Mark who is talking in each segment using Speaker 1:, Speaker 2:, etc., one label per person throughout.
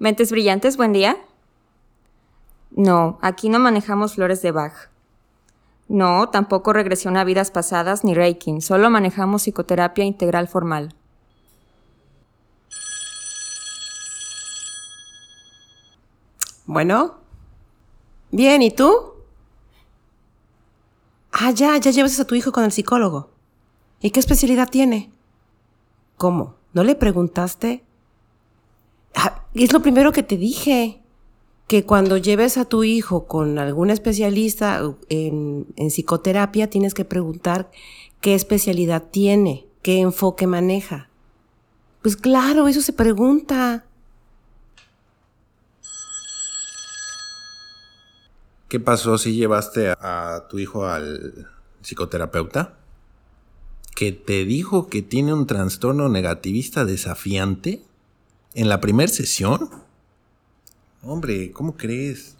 Speaker 1: Mentes brillantes, buen día. No, aquí no manejamos flores de Bach. No, tampoco regresión a vidas pasadas ni Reiki, solo manejamos psicoterapia integral formal.
Speaker 2: Bueno. Bien, ¿y tú? Ah, ya, ya llevas a tu hijo con el psicólogo. ¿Y qué especialidad tiene? ¿Cómo? ¿No le preguntaste? Ah, es lo primero que te dije. Que cuando lleves a tu hijo con algún especialista en, en psicoterapia, tienes que preguntar qué especialidad tiene, qué enfoque maneja. Pues claro, eso se pregunta.
Speaker 3: ¿Qué pasó si llevaste a, tu hijo al psicoterapeuta? ¿Que te dijo que tiene un trastorno negativista desafiante? ¿En la primera sesión? Hombre, ¿cómo crees?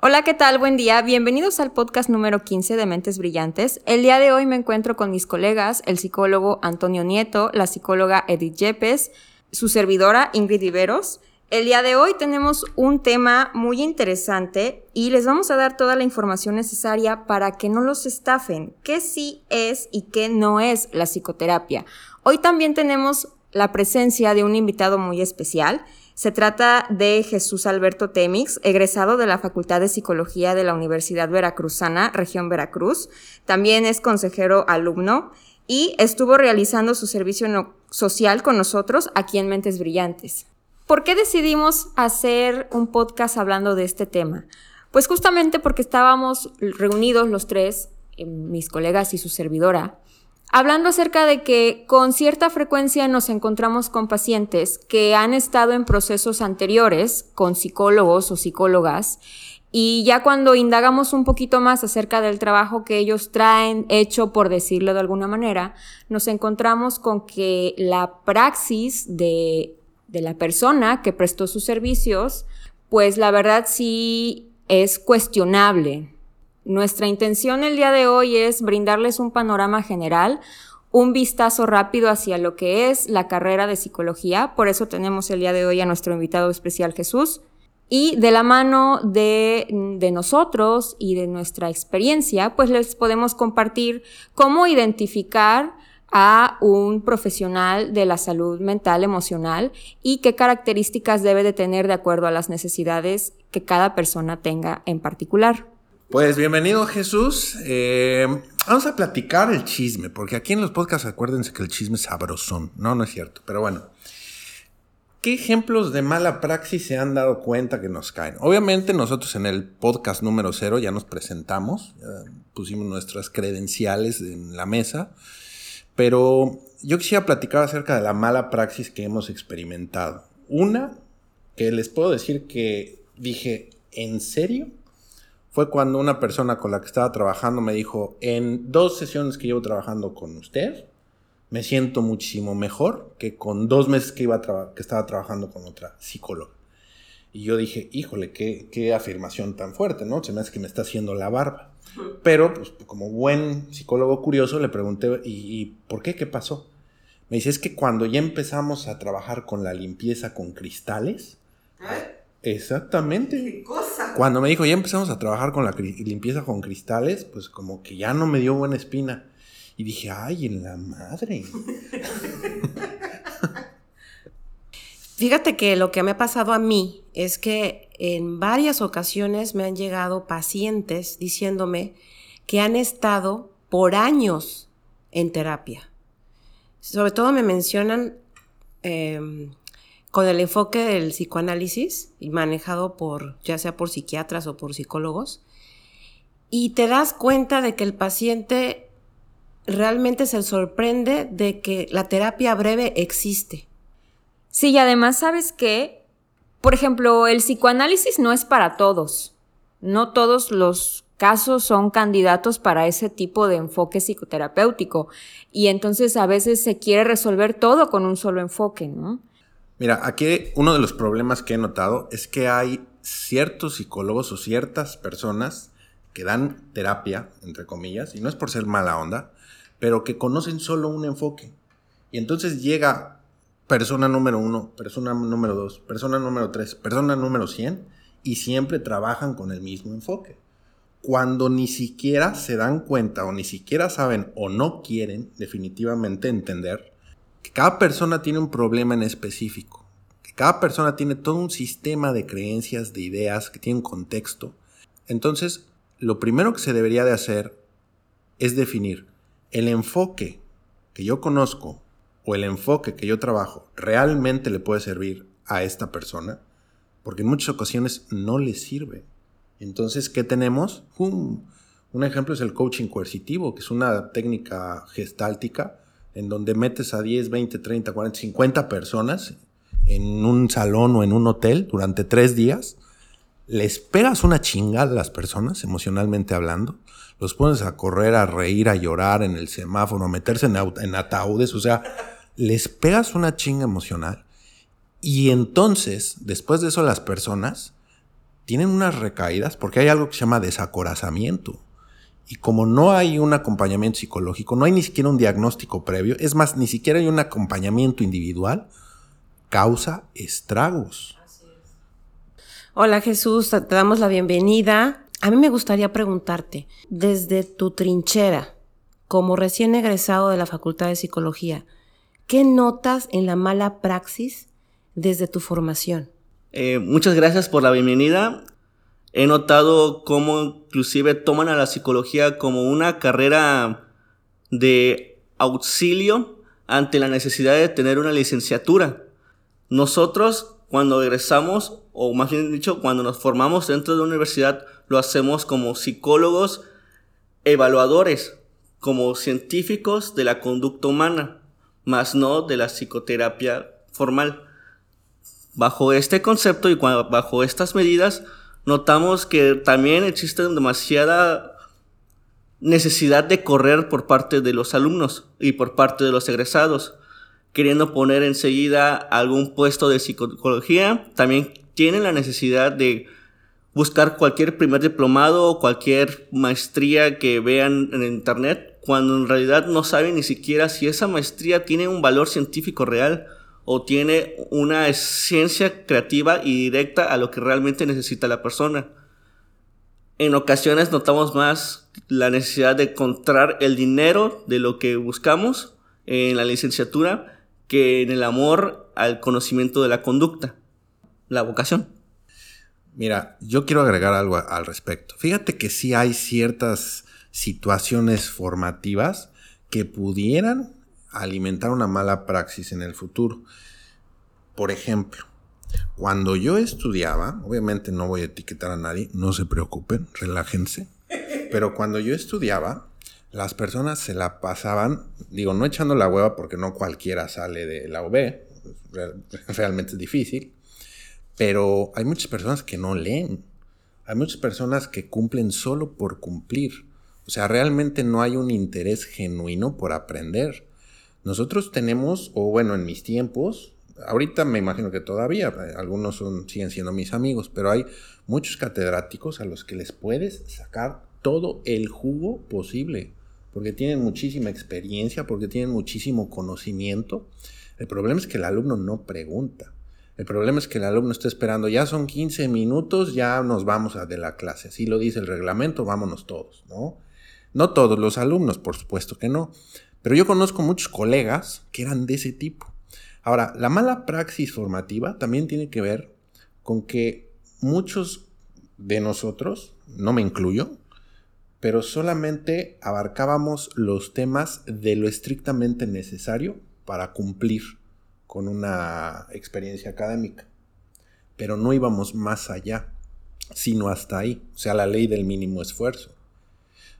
Speaker 1: Hola, ¿qué tal? Buen día. Bienvenidos al podcast número 15 de Mentes Brillantes. El día de hoy me encuentro con mis colegas, el psicólogo Antonio Nieto, la psicóloga Edith Yepes, su servidora Ingrid Iberos. El día de hoy tenemos un tema muy interesante y les vamos a dar toda la información necesaria para que no los estafen, qué sí es y qué no es la psicoterapia. Hoy también tenemos la presencia de un invitado muy especial. Se trata de Jesús Alberto Temix, egresado de la Facultad de Psicología de la Universidad Veracruzana, región Veracruz. También es consejero alumno y estuvo realizando su servicio social con nosotros aquí en Mentes Brillantes. ¿Por qué decidimos hacer un podcast hablando de este tema? Pues justamente porque estábamos reunidos los tres, eh, mis colegas y su servidora, hablando acerca de que con cierta frecuencia nos encontramos con pacientes que han estado en procesos anteriores con psicólogos o psicólogas y ya cuando indagamos un poquito más acerca del trabajo que ellos traen hecho, por decirlo de alguna manera, nos encontramos con que la praxis de de la persona que prestó sus servicios, pues la verdad sí es cuestionable. Nuestra intención el día de hoy es brindarles un panorama general, un vistazo rápido hacia lo que es la carrera de psicología. Por eso tenemos el día de hoy a nuestro invitado especial Jesús. Y de la mano de, de, nosotros y de nuestra experiencia, pues les podemos compartir cómo identificar a un profesional de la salud mental emocional y qué características debe de tener de acuerdo a las necesidades que cada persona tenga en particular.
Speaker 3: Pues bienvenido Jesús. Eh, vamos a platicar el chisme, porque aquí en los podcasts acuérdense que el chisme es sabrosón. No, no es cierto, pero bueno. ¿Qué ejemplos de mala praxis se han dado cuenta que nos caen? Obviamente nosotros en el podcast número cero ya nos presentamos, pusimos nuestras credenciales en la mesa pero yo quisiera platicar acerca de la mala praxis que hemos experimentado. Una, que les puedo decir que dije, ¿en serio? Fue cuando una persona con la que estaba trabajando me dijo, en dos sesiones que llevo trabajando con usted, me siento muchísimo mejor que con dos meses que, iba que estaba trabajando con otra psicóloga. Y yo dije, híjole, qué, qué afirmación tan fuerte, ¿no? Se me hace que me está haciendo la barba. Pero, pues, como buen psicólogo curioso, le pregunté, ¿y, por qué? ¿Qué pasó? Me dice, es que cuando ya empezamos a trabajar con la limpieza con cristales. ¿Eh? Exactamente. ¿Qué cosa? Cuando me dijo, ya empezamos a trabajar con la limpieza con cristales, pues como que ya no me dio buena espina. Y dije, ay, en la madre.
Speaker 2: Fíjate que lo que me ha pasado a mí es que en varias ocasiones me han llegado pacientes diciéndome que han estado por años en terapia. Sobre todo me mencionan em, con el enfoque del psicoanálisis y manejado por, ya sea por psiquiatras o por psicólogos, y te das cuenta de que el paciente realmente se sorprende de que la terapia breve existe
Speaker 1: Sí, y además sabes que, por ejemplo, el psicoanálisis no es para todos. No todos los casos son candidatos para ese tipo de enfoque psicoterapéutico. Y entonces a veces se quiere resolver todo con un solo enfoque, ¿no?
Speaker 3: Mira, aquí uno de los problemas que he notado es que hay ciertos psicólogos o ciertas personas que dan terapia, entre comillas, y no es por ser mala onda, pero que conocen solo un enfoque. Y entonces llega persona número uno, persona número dos, persona número tres, persona número cien, y siempre trabajan con el mismo enfoque. Cuando ni siquiera se dan cuenta o ni siquiera saben o no quieren definitivamente entender que cada persona tiene un problema en específico, que cada persona tiene todo un sistema de creencias, de ideas, que tiene un contexto. Entonces, lo primero que se debería de hacer es definir el enfoque que yo conozco o el enfoque que yo trabajo realmente le puede servir a esta persona, porque en muchas ocasiones no le sirve. Entonces, ¿qué tenemos? Un ejemplo es el coaching coercitivo, que es una técnica gestáltica en donde metes a 10, 20, 30, 40, 50 personas en un salón o en un hotel durante tres días, les pegas una chingada a las personas, emocionalmente hablando, los pones a correr, a reír, a llorar en el semáforo, a meterse en, ataúdes, o sea, les pegas una chinga emocional y entonces, después de eso, las personas tienen unas recaídas porque hay algo que se llama desacorazamiento. Y como no hay un acompañamiento psicológico, no hay ni siquiera un diagnóstico previo, es más, ni siquiera hay un acompañamiento individual, causa estragos.
Speaker 2: Hola Jesús, te damos la bienvenida. A mí me gustaría preguntarte, desde tu trinchera, como recién egresado de la Facultad de Psicología, ¿qué notas en la mala praxis desde tu formación?
Speaker 4: Eh, muchas gracias por la bienvenida. He notado cómo inclusive toman a la psicología como una carrera de auxilio ante la necesidad de tener una licenciatura. Nosotros, cuando egresamos, o más bien dicho, cuando nos formamos dentro de una universidad, lo hacemos como psicólogos evaluadores, como científicos de la conducta humana, más no de la psicoterapia formal. Bajo este concepto y bajo estas medidas, notamos que también existe demasiada necesidad de correr por parte de los alumnos y por parte de los egresados, queriendo poner enseguida algún puesto de psicología, también tienen la necesidad de buscar cualquier primer diplomado o cualquier maestría que vean en internet, cuando en realidad no saben ni siquiera si esa maestría tiene un valor científico real o tiene una ciencia creativa y directa a lo que realmente necesita la persona. En ocasiones notamos más la necesidad de encontrar el dinero de lo que buscamos en la licenciatura que en el amor al conocimiento de la conducta, la vocación.
Speaker 3: Mira, yo quiero agregar algo al respecto. Fíjate que sí hay ciertas situaciones formativas que pudieran alimentar una mala praxis en el futuro. Por ejemplo, cuando yo estudiaba, obviamente no voy a etiquetar a nadie, no se preocupen, relájense, pero cuando yo estudiaba, las personas se la pasaban, digo, no echando la hueva porque no cualquiera sale de la UB, realmente es difícil, pero hay muchas personas que no leen, hay muchas personas que cumplen solo por cumplir, o sea, realmente no hay un interés genuino por aprender. Nosotros tenemos, o bueno, en mis tiempos, ahorita me imagino que todavía, eh, algunos son, siguen siendo mis amigos, pero hay muchos catedráticos a los que les puedes sacar todo el jugo posible, porque tienen muchísima experiencia, porque tienen muchísimo conocimiento. El problema es que el alumno no pregunta. El problema es que el alumno está esperando, ya son 15 minutos, ya nos vamos a de la clase. Así lo dice el reglamento, vámonos todos, ¿no? No todos los alumnos, por supuesto que no. Pero yo conozco muchos colegas que eran de ese tipo. Ahora, la mala praxis formativa también tiene que ver con que muchos de nosotros, no me incluyo, pero solamente abarcábamos los temas de lo estrictamente necesario para cumplir con una experiencia académica. Pero no íbamos más allá, sino hasta ahí, o sea, la ley del mínimo esfuerzo.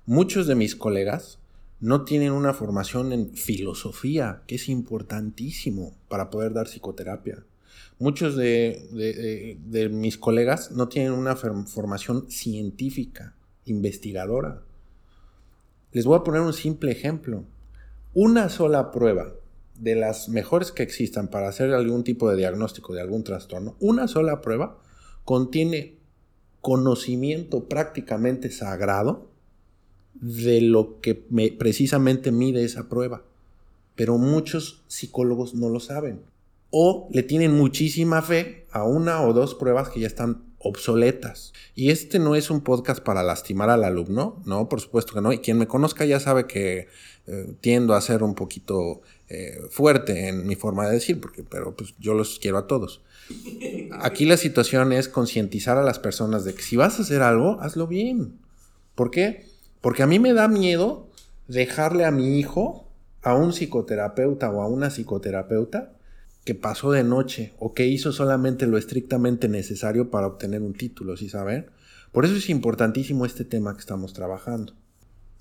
Speaker 3: Muchos de mis colegas no tienen una formación en filosofía, que es importantísimo para poder dar psicoterapia. Muchos de, mis colegas no tienen una formación científica, investigadora. Les voy a poner un simple ejemplo. Una sola prueba de las mejores que existan para hacer algún tipo de diagnóstico de algún trastorno, una sola prueba contiene conocimiento prácticamente sagrado de lo que precisamente mide esa prueba. Pero muchos psicólogos no lo saben. o le tienen muchísima fe a una o dos pruebas que ya están obsoletas. Y este no es un podcast para lastimar al alumno, no, por supuesto que no. Y quien me conozca ya sabe que eh, tiendo a ser un poquito eh, fuerte en mi forma de decir, porque, pero pues yo los quiero a todos. Aquí la situación es concientizar a las personas de que si vas a hacer algo, hazlo bien. ¿Por qué? Porque a mí me da miedo dejarle a mi hijo a un psicoterapeuta o a una psicoterapeuta que pasó de noche o que hizo solamente lo estrictamente necesario para obtener un título, ¿sí saben? Por eso es importantísimo este tema que estamos trabajando.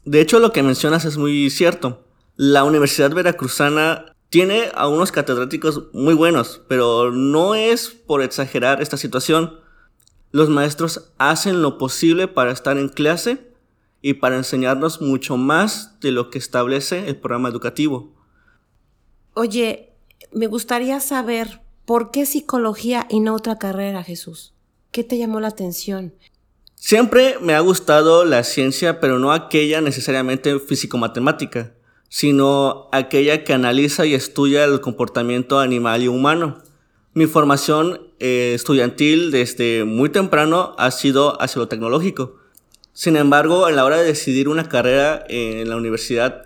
Speaker 4: De hecho, lo que mencionas es muy cierto. La Universidad Veracruzana tiene a unos catedráticos muy buenos, pero no es por exagerar esta situación. Los maestros hacen lo posible para estar en clase y para enseñarnos mucho más de lo que establece el programa educativo.
Speaker 2: Oye, me gustaría saber por qué psicología y no otra carrera, Jesús. ¿Qué te llamó la atención?
Speaker 4: Siempre me ha gustado la ciencia, pero no aquella necesariamente físico-matemática, sino aquella que analiza y estudia el comportamiento animal y humano. Mi formación eh, estudiantil desde muy temprano ha sido hacia lo tecnológico. Sin embargo, a la hora de decidir una carrera en la universidad,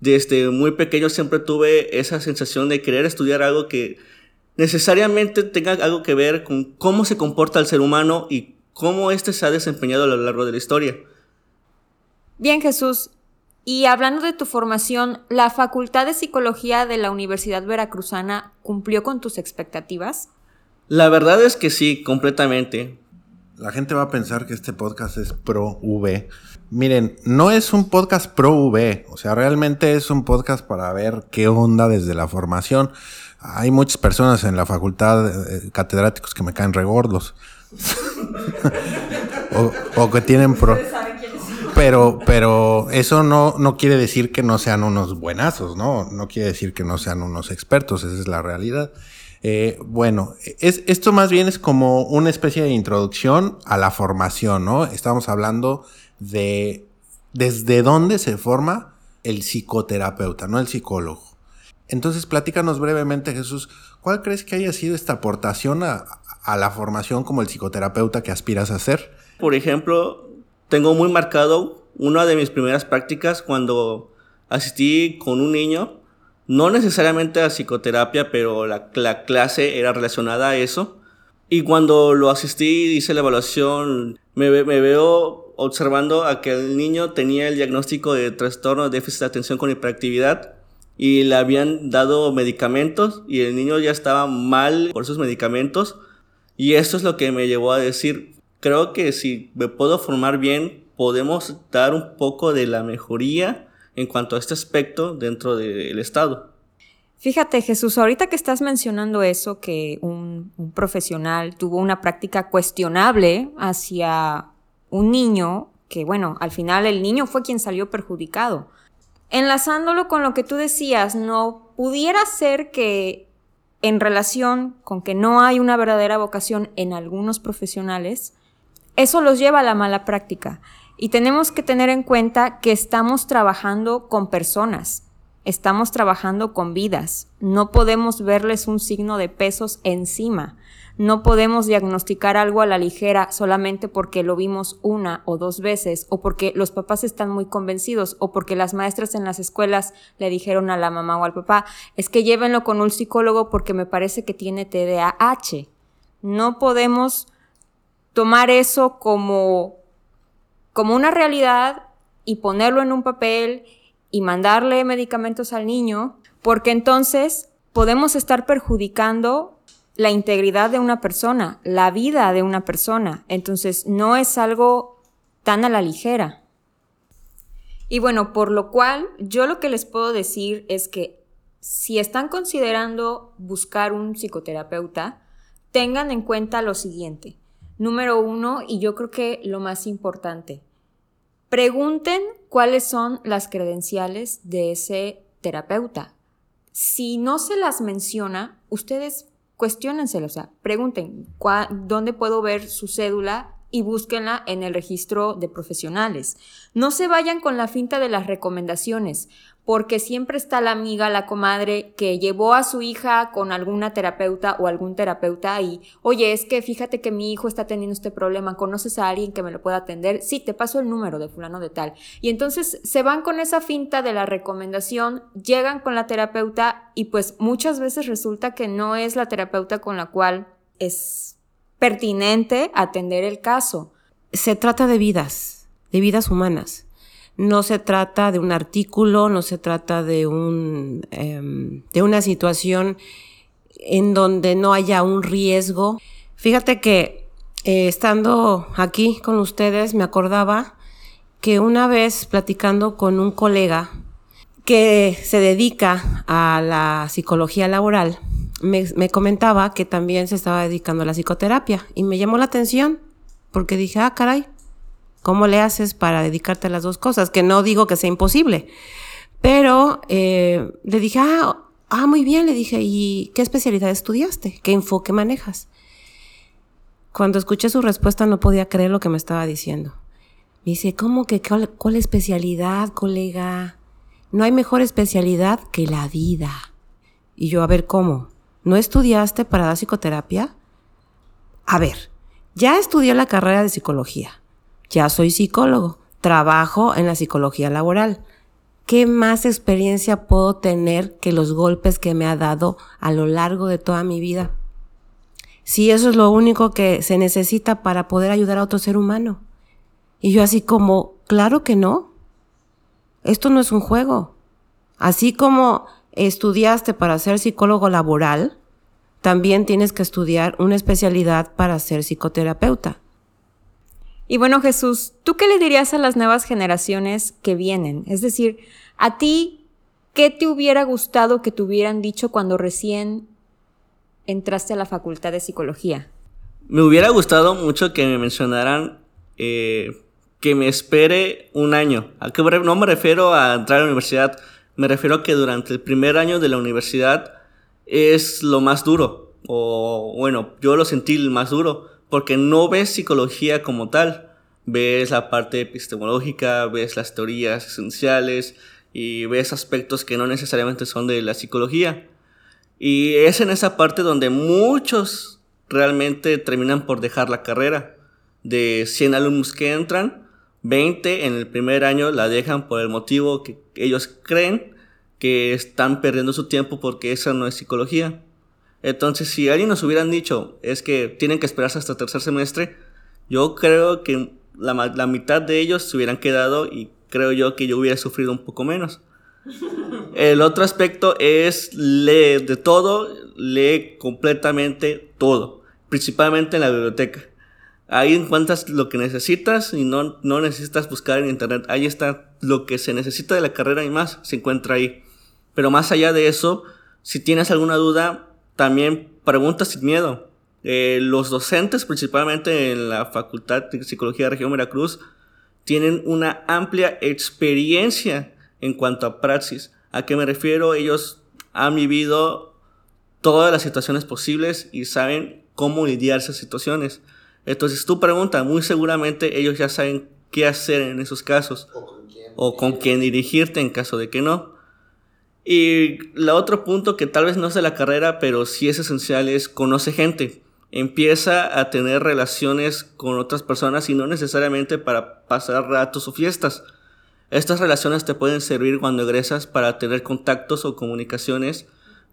Speaker 4: desde muy pequeño siempre tuve esa sensación de querer estudiar algo que necesariamente tenga algo que ver con cómo se comporta el ser humano y cómo éste se ha desempeñado a lo largo de la historia.
Speaker 1: Bien, Jesús. Y hablando de tu formación, ¿la Facultad de Psicología de la Universidad Veracruzana cumplió con tus expectativas?
Speaker 4: La verdad es que sí, completamente.
Speaker 3: La gente va a pensar que este podcast es pro V, Miren, no es un podcast pro V, o sea, realmente es un podcast para ver qué onda desde la formación. Hay muchas personas en la facultad, eh, catedráticos, que me caen regordos. o, que tienen pro. Pero, pero eso no, no quiere decir que no sean unos buenazos, ¿no? No quiere decir que no sean unos expertos, esa es la realidad. Eh, bueno, es, esto más bien es como una especie de introducción a la formación, ¿no? Estamos hablando de desde dónde se forma el psicoterapeuta, no el psicólogo. Entonces, platícanos brevemente, Jesús, ¿cuál crees que haya sido esta aportación a, a la formación como el psicoterapeuta que aspiras a ser?
Speaker 4: Por ejemplo, tengo muy marcado una de mis primeras prácticas cuando asistí con un niño, no necesariamente a psicoterapia, pero la, la clase era relacionada a eso. Y cuando lo asistí, hice la evaluación, me, me veo observando a que el niño tenía el diagnóstico de trastorno de déficit de atención con hiperactividad y le habían dado medicamentos y el niño ya estaba mal por esos medicamentos y esto es lo que me llevó a decir, creo que si me puedo formar bien, podemos dar un poco de la mejoría en cuanto a este aspecto dentro del Estado.
Speaker 1: Fíjate, Jesús, ahorita que estás mencionando eso, que un, un, profesional tuvo una práctica cuestionable hacia un niño que, bueno, al final el niño fue quien salió perjudicado. Enlazándolo con lo que tú decías, no pudiera ser que en relación con que no hay una verdadera vocación en algunos profesionales, eso los lleva a la mala práctica. Y tenemos que tener en cuenta que estamos trabajando con personas, estamos trabajando con vidas, no podemos verles un signo de pesos encima. No podemos diagnosticar algo a la ligera solamente porque lo vimos una o dos veces o porque los papás están muy convencidos o porque las maestras en las escuelas le dijeron a la mamá o al papá, es que llévenlo con un psicólogo porque me parece que tiene TDAH. No podemos tomar eso como, como una realidad y ponerlo en un papel y mandarle medicamentos al niño, porque entonces podemos estar perjudicando la integridad de una persona, la vida de una persona. Entonces, no es algo tan a la ligera. Y bueno, por lo cual, yo lo que les puedo decir es que si están considerando buscar un psicoterapeuta, tengan en cuenta lo siguiente. Número uno, y yo creo que lo más importante, pregunten cuáles son las credenciales de ese terapeuta. Si no se las menciona, ustedes cuestionenselo, o sea, pregunten dónde puedo ver su cédula y búsquenla en el registro de profesionales. No se vayan con la finta de las recomendaciones, porque siempre está la amiga, la comadre que llevó a su hija con alguna terapeuta o algún terapeuta y, oye, es que fíjate que mi hijo está teniendo este problema, ¿conoces a alguien que me lo pueda atender? Sí, te paso el número de fulano de tal. Y entonces se van con esa finta de la recomendación, llegan con la terapeuta y pues muchas veces resulta que no es la terapeuta con la cual es pertinente atender el caso.
Speaker 2: Se trata de vidas, de vidas humanas no se trata de un artículo, no se trata de, un, em, de una situación en donde no haya un riesgo. Fíjate que eh, estando aquí con ustedes me acordaba que una vez platicando con un colega que se dedica a la psicología laboral, me, me, comentaba que también se estaba dedicando a la psicoterapia y me llamó la atención porque dije, ah, caray, ¿Cómo le haces para dedicarte a las dos cosas? Que no digo que sea imposible, pero eh, le dije, ah, ah, muy bien, le dije, ¿y qué especialidad estudiaste? ¿Qué enfoque manejas? Cuando escuché su respuesta no podía creer lo que me estaba diciendo. Me dice, ¿cómo que cuál, cuál especialidad, colega? No hay mejor especialidad que la vida. Y yo, a ver, ¿cómo? ¿No estudiaste para dar psicoterapia? A ver, ya estudié la carrera de psicología ya soy psicólogo, trabajo en la psicología laboral. ¿Qué más experiencia puedo tener que los golpes que me ha dado a lo largo de toda mi vida? Si eso es lo único que se necesita para poder ayudar a otro ser humano. Y yo así como, claro que no. Esto no es un juego. Así como estudiaste para ser psicólogo laboral, también tienes que estudiar una especialidad para ser psicoterapeuta.
Speaker 1: Y bueno, Jesús, ¿tú qué le dirías a las nuevas generaciones que vienen? Es decir, a ti, ¿qué te hubiera gustado que te hubieran dicho cuando recién entraste a la facultad de psicología?
Speaker 4: Me hubiera gustado mucho que me mencionaran eh, que me espere un año. ¿A qué no me refiero a entrar a la universidad? Me refiero a que durante el primer año de la universidad es lo más duro. O bueno, yo lo sentí el más duro porque no ves psicología como tal, ves la parte epistemológica, ves las teorías esenciales y ves aspectos que no necesariamente son de la psicología. Y es en esa parte donde muchos realmente terminan por dejar la carrera. De 100 alumnos que entran, 20 en el primer año la dejan por el motivo que ellos creen que están perdiendo su tiempo porque esa no es psicología. Entonces, si alguien nos hubieran dicho es que tienen que esperarse hasta tercer semestre, yo creo que la, la, mitad de ellos se hubieran quedado y creo yo que yo hubiera sufrido un poco menos. El otro aspecto es lee de todo, lee completamente todo, principalmente en la biblioteca. Ahí encuentras lo que necesitas y no, no necesitas buscar en internet. Ahí está lo que se necesita de la carrera y más, se encuentra ahí. Pero más allá de eso, si tienes alguna duda, también preguntas sin miedo. Eh, los docentes, principalmente en la Facultad de Psicología de Región Veracruz, tienen una amplia experiencia en cuanto a praxis. ¿A qué me refiero? Ellos han vivido todas las situaciones posibles y saben cómo lidiar esas situaciones. Entonces, tu pregunta, muy seguramente ellos ya saben qué hacer en esos casos. O con quién dirigirte en caso de que no. Y el otro punto que tal vez no es de la carrera, pero sí es esencial, es conoce gente. Empieza a tener relaciones con otras personas y no necesariamente para pasar ratos o fiestas. Estas relaciones te pueden servir cuando egresas para tener contactos o comunicaciones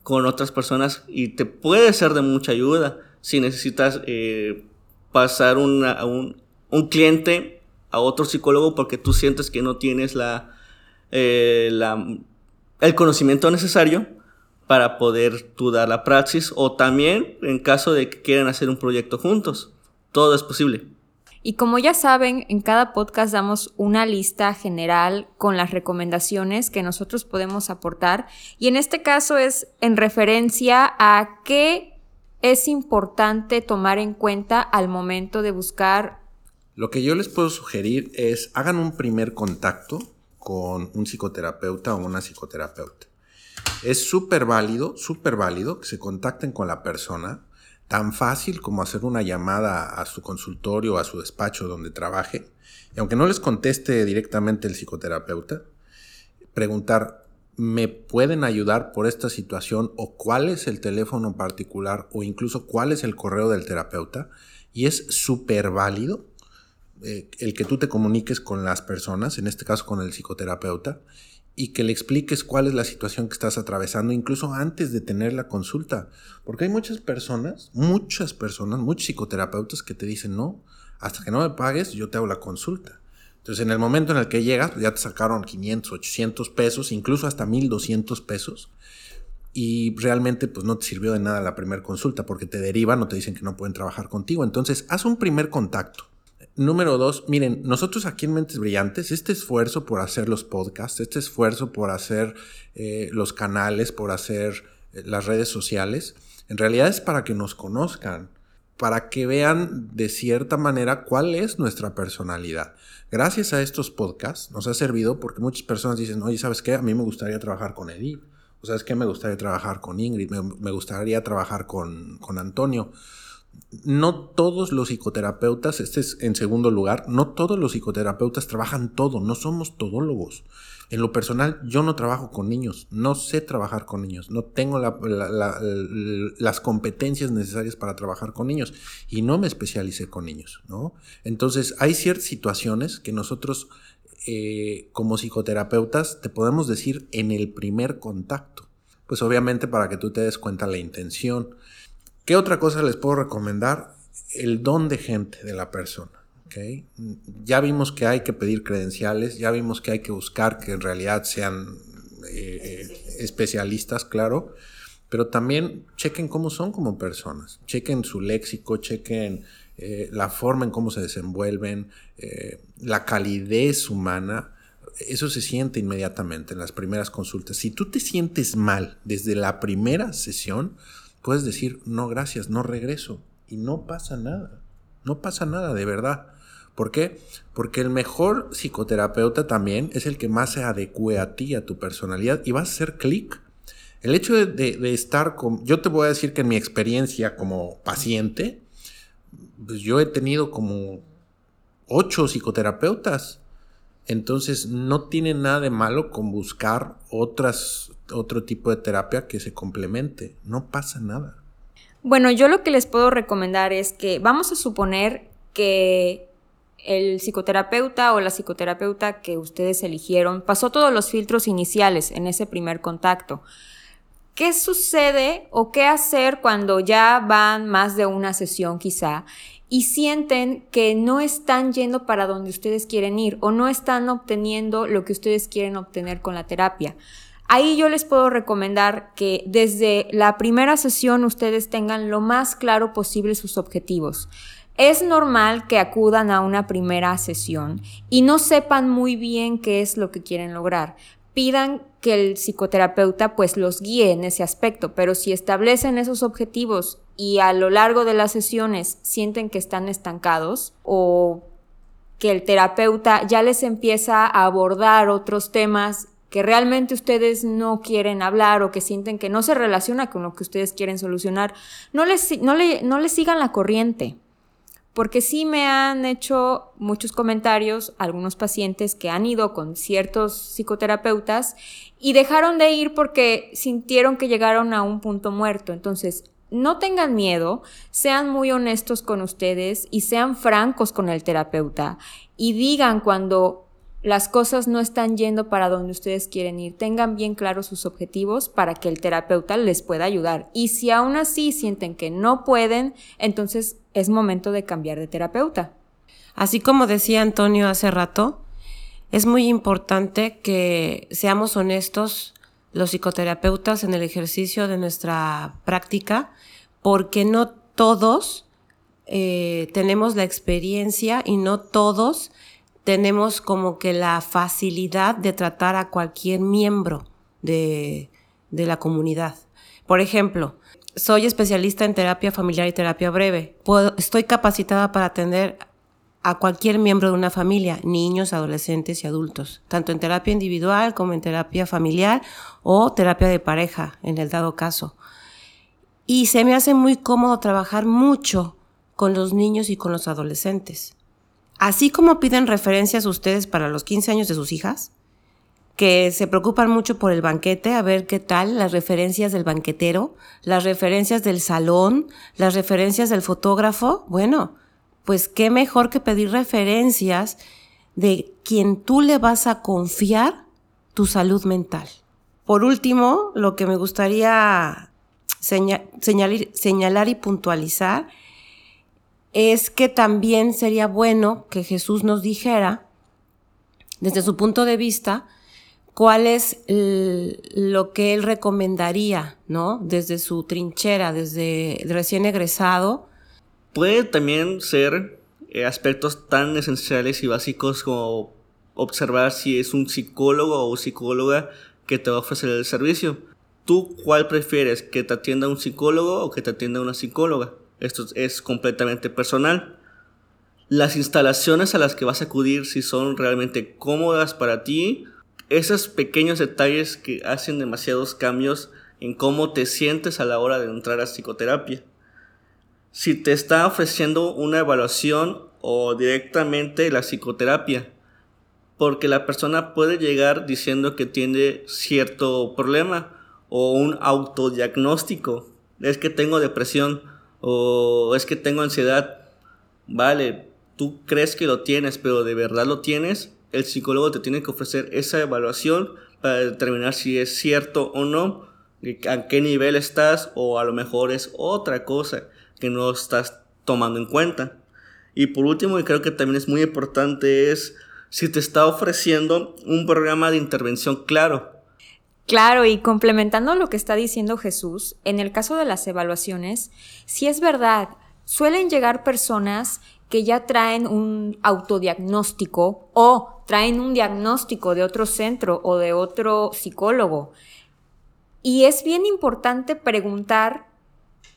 Speaker 4: con otras personas y te puede ser de mucha ayuda si necesitas eh, pasar una, un, un, cliente a otro psicólogo porque tú sientes que no tienes la, eh, la el conocimiento necesario para poder tú dar la praxis o también en caso de que quieran hacer un proyecto juntos. Todo es posible.
Speaker 1: Y como ya saben, en cada podcast damos una lista general con las recomendaciones que nosotros podemos aportar y en este caso es en referencia a qué es importante tomar en cuenta al momento de buscar.
Speaker 3: Lo que yo les puedo sugerir es hagan un primer contacto con un psicoterapeuta o una psicoterapeuta. Es súper válido, súper válido que se contacten con la persona, tan fácil como hacer una llamada a su consultorio o a su despacho donde trabaje, y aunque no les conteste directamente el psicoterapeuta, preguntar, me pueden ayudar por esta situación o cuál es el teléfono particular o incluso cuál es el correo del terapeuta. Y es súper válido eh, el que tú te comuniques con las personas, en este caso con el psicoterapeuta, y que le expliques cuál es la situación que estás atravesando, incluso antes de tener la consulta. Porque hay muchas personas, muchas personas, muchos psicoterapeutas que te dicen, no, hasta que no me pagues, yo te hago la consulta. Entonces, en el momento en el que llegas, ya te sacaron 500, 800 pesos, incluso hasta 1200 pesos. Y realmente, pues no te sirvió de nada la primera consulta porque te derivan o te dicen que no pueden trabajar contigo. Entonces, haz un primer contacto. Número dos, miren, nosotros aquí en Mentes Brillantes, este esfuerzo por hacer los podcasts, este esfuerzo por hacer eh, los canales, por hacer eh, las redes sociales, en realidad es para que nos conozcan, para que vean de cierta manera cuál es nuestra personalidad. Gracias a estos podcasts nos ha servido porque muchas personas dicen, oye, ¿sabes qué? A mí me gustaría trabajar con Edith. O sabes qué? Me gustaría trabajar con Ingrid, me, gustaría trabajar con, con Antonio. No todos los psicoterapeutas, este es en segundo lugar, no todos los psicoterapeutas trabajan todo, no somos todólogos. En lo personal, yo no trabajo con niños, no sé trabajar con niños, no tengo las competencias necesarias para trabajar con niños y no me especialicé con niños, ¿no? Entonces, hay ciertas situaciones que nosotros, eh, como psicoterapeutas, te podemos decir en el primer contacto. Pues obviamente para que tú te des cuenta la intención. ¿Qué otra cosa les puedo recomendar? El don de gente de la persona. Ya vimos que hay que pedir credenciales, ya vimos que hay que buscar que en realidad sean eh, especialistas, claro, pero también chequen cómo son como personas, chequen su léxico, chequen eh, la forma en cómo se desenvuelven, eh, la calidez humana. Eso se siente inmediatamente en las primeras consultas. Si tú te sientes mal desde la primera sesión, puedes decir, no, gracias, no regreso. Y no pasa nada. No pasa nada, de verdad. ¿Por qué? Porque el mejor psicoterapeuta también es el que más se adecue a ti, a tu personalidad, y vas a hacer clic. El hecho de, estar con... Yo te voy a decir que en mi experiencia como paciente, pues yo he tenido como ocho psicoterapeutas. Entonces no tiene nada de malo con buscar otras, otro tipo de terapia que se complemente. No pasa nada.
Speaker 1: Bueno, yo lo que les puedo recomendar es que vamos a suponer que el psicoterapeuta o la psicoterapeuta que ustedes eligieron pasó todos los filtros iniciales en ese primer contacto. ¿Qué sucede o qué hacer cuando ya van más de una sesión quizá y sienten que no están yendo para donde ustedes quieren ir o no están obteniendo lo que ustedes quieren obtener con la terapia? Ahí yo les puedo recomendar que desde la primera sesión ustedes tengan lo más claro posible sus objetivos. Es normal que acudan a una primera sesión y no sepan muy bien qué es lo que quieren lograr. Pidan que el psicoterapeuta pues los guíe en ese aspecto, pero si establecen esos objetivos y a lo largo de las sesiones sienten que están estancados o que el terapeuta ya les empieza a abordar otros temas que realmente ustedes no quieren hablar o que sienten que no se relaciona con lo que ustedes quieren solucionar, no les, no no les sigan la corriente porque sí me han hecho muchos comentarios algunos pacientes que han ido con ciertos psicoterapeutas y dejaron de ir porque sintieron que llegaron a un punto muerto. Entonces, no tengan miedo, sean muy honestos con ustedes y sean francos con el terapeuta y digan cuando las cosas no están yendo para donde ustedes quieren ir. Tengan bien claros sus objetivos para que el terapeuta les pueda ayudar. Y si aún así sienten que no pueden, entonces es momento de cambiar de terapeuta.
Speaker 2: Así como decía Antonio hace rato, es muy importante que seamos honestos los psicoterapeutas en el ejercicio de nuestra práctica, porque no todos eh, tenemos la experiencia y no todos tenemos como que la facilidad de tratar a cualquier miembro de, la comunidad. Por ejemplo, soy especialista en terapia familiar y terapia breve. estoy capacitada para atender a cualquier miembro de una familia, niños, adolescentes y adultos, tanto en terapia individual como en terapia familiar o terapia de pareja, en el dado caso. Y se me hace muy cómodo trabajar mucho con los niños y con los adolescentes. Así como piden referencias ustedes para los 15 años de sus hijas, que se preocupan mucho por el banquete, a ver qué tal, las referencias del banquetero, las referencias del salón, las referencias del fotógrafo. Bueno, pues qué mejor que pedir referencias de quien tú le vas a confiar tu salud mental. Por último, lo que me gustaría señalar y puntualizar es que también sería bueno que Jesús nos dijera, desde su punto de vista, cuál es lo que él recomendaría, ¿no? Desde su trinchera, desde recién egresado.
Speaker 4: Puede también ser eh, aspectos tan esenciales y básicos como observar si es un psicólogo o psicóloga que te va a ofrecer el servicio. ¿Tú cuál prefieres? ¿Que te atienda un psicólogo o que te atienda una psicóloga? Esto es completamente personal. Las instalaciones a las que vas a acudir, si son realmente cómodas para ti, esos pequeños detalles que hacen demasiados cambios en cómo te sientes a la hora de entrar a psicoterapia. Si te está ofreciendo una evaluación o directamente la psicoterapia, porque la persona puede llegar diciendo que tiene cierto problema o un autodiagnóstico. Es que tengo depresión o es que tengo ansiedad. Vale, tú crees que lo tienes, pero de verdad lo tienes el psicólogo te tiene que ofrecer esa evaluación para determinar si es cierto o no, a qué nivel estás o a lo mejor es otra cosa que no estás tomando en cuenta. Y por último, y creo que también es muy importante, es si te está ofreciendo un programa de intervención claro.
Speaker 1: Claro, y complementando lo que está diciendo Jesús, en el caso de las evaluaciones, si es verdad, suelen llegar personas que ya traen un autodiagnóstico o traen un diagnóstico de otro centro o de otro psicólogo. Y es bien importante preguntar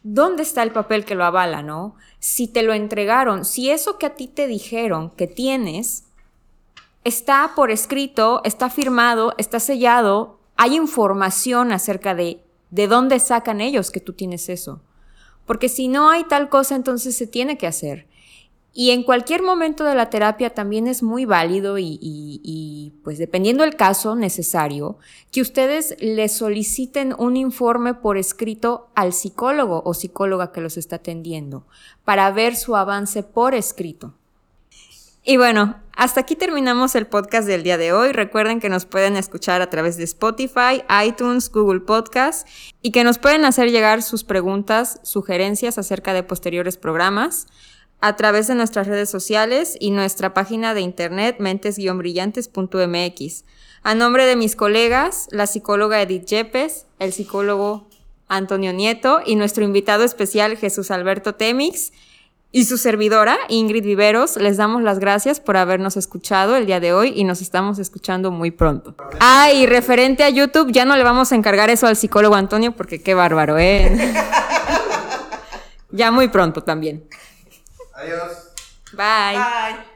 Speaker 1: dónde está el papel que lo avala, ¿no? Si te lo entregaron, si eso que a ti te dijeron que tienes está por escrito, está firmado, está sellado, hay información acerca de de dónde sacan ellos que tú tienes eso. Porque si no hay tal cosa, entonces se tiene que hacer. Y en cualquier momento de la terapia también es muy válido y, pues dependiendo del caso necesario, que ustedes le soliciten un informe por escrito al psicólogo o psicóloga que los está atendiendo para ver su avance por escrito. Y bueno, hasta aquí terminamos el podcast del día de hoy. Recuerden que nos pueden escuchar a través de Spotify, iTunes, Google Podcast y que nos pueden hacer llegar sus preguntas, sugerencias acerca de posteriores programas a través de nuestras redes sociales y nuestra página de internet mentes-brillantes.mx. A nombre de mis colegas, la psicóloga Edith Yepes, el psicólogo Antonio Nieto y nuestro invitado especial Jesús Alberto Temix y su servidora Ingrid Viveros, les damos las gracias por habernos escuchado el día de hoy y nos estamos escuchando muy pronto. Ah, y referente a YouTube, ya no le vamos a encargar eso al psicólogo Antonio porque qué bárbaro, ¿eh? ya muy pronto también.
Speaker 3: Adiós.
Speaker 1: Bye.
Speaker 2: Bye.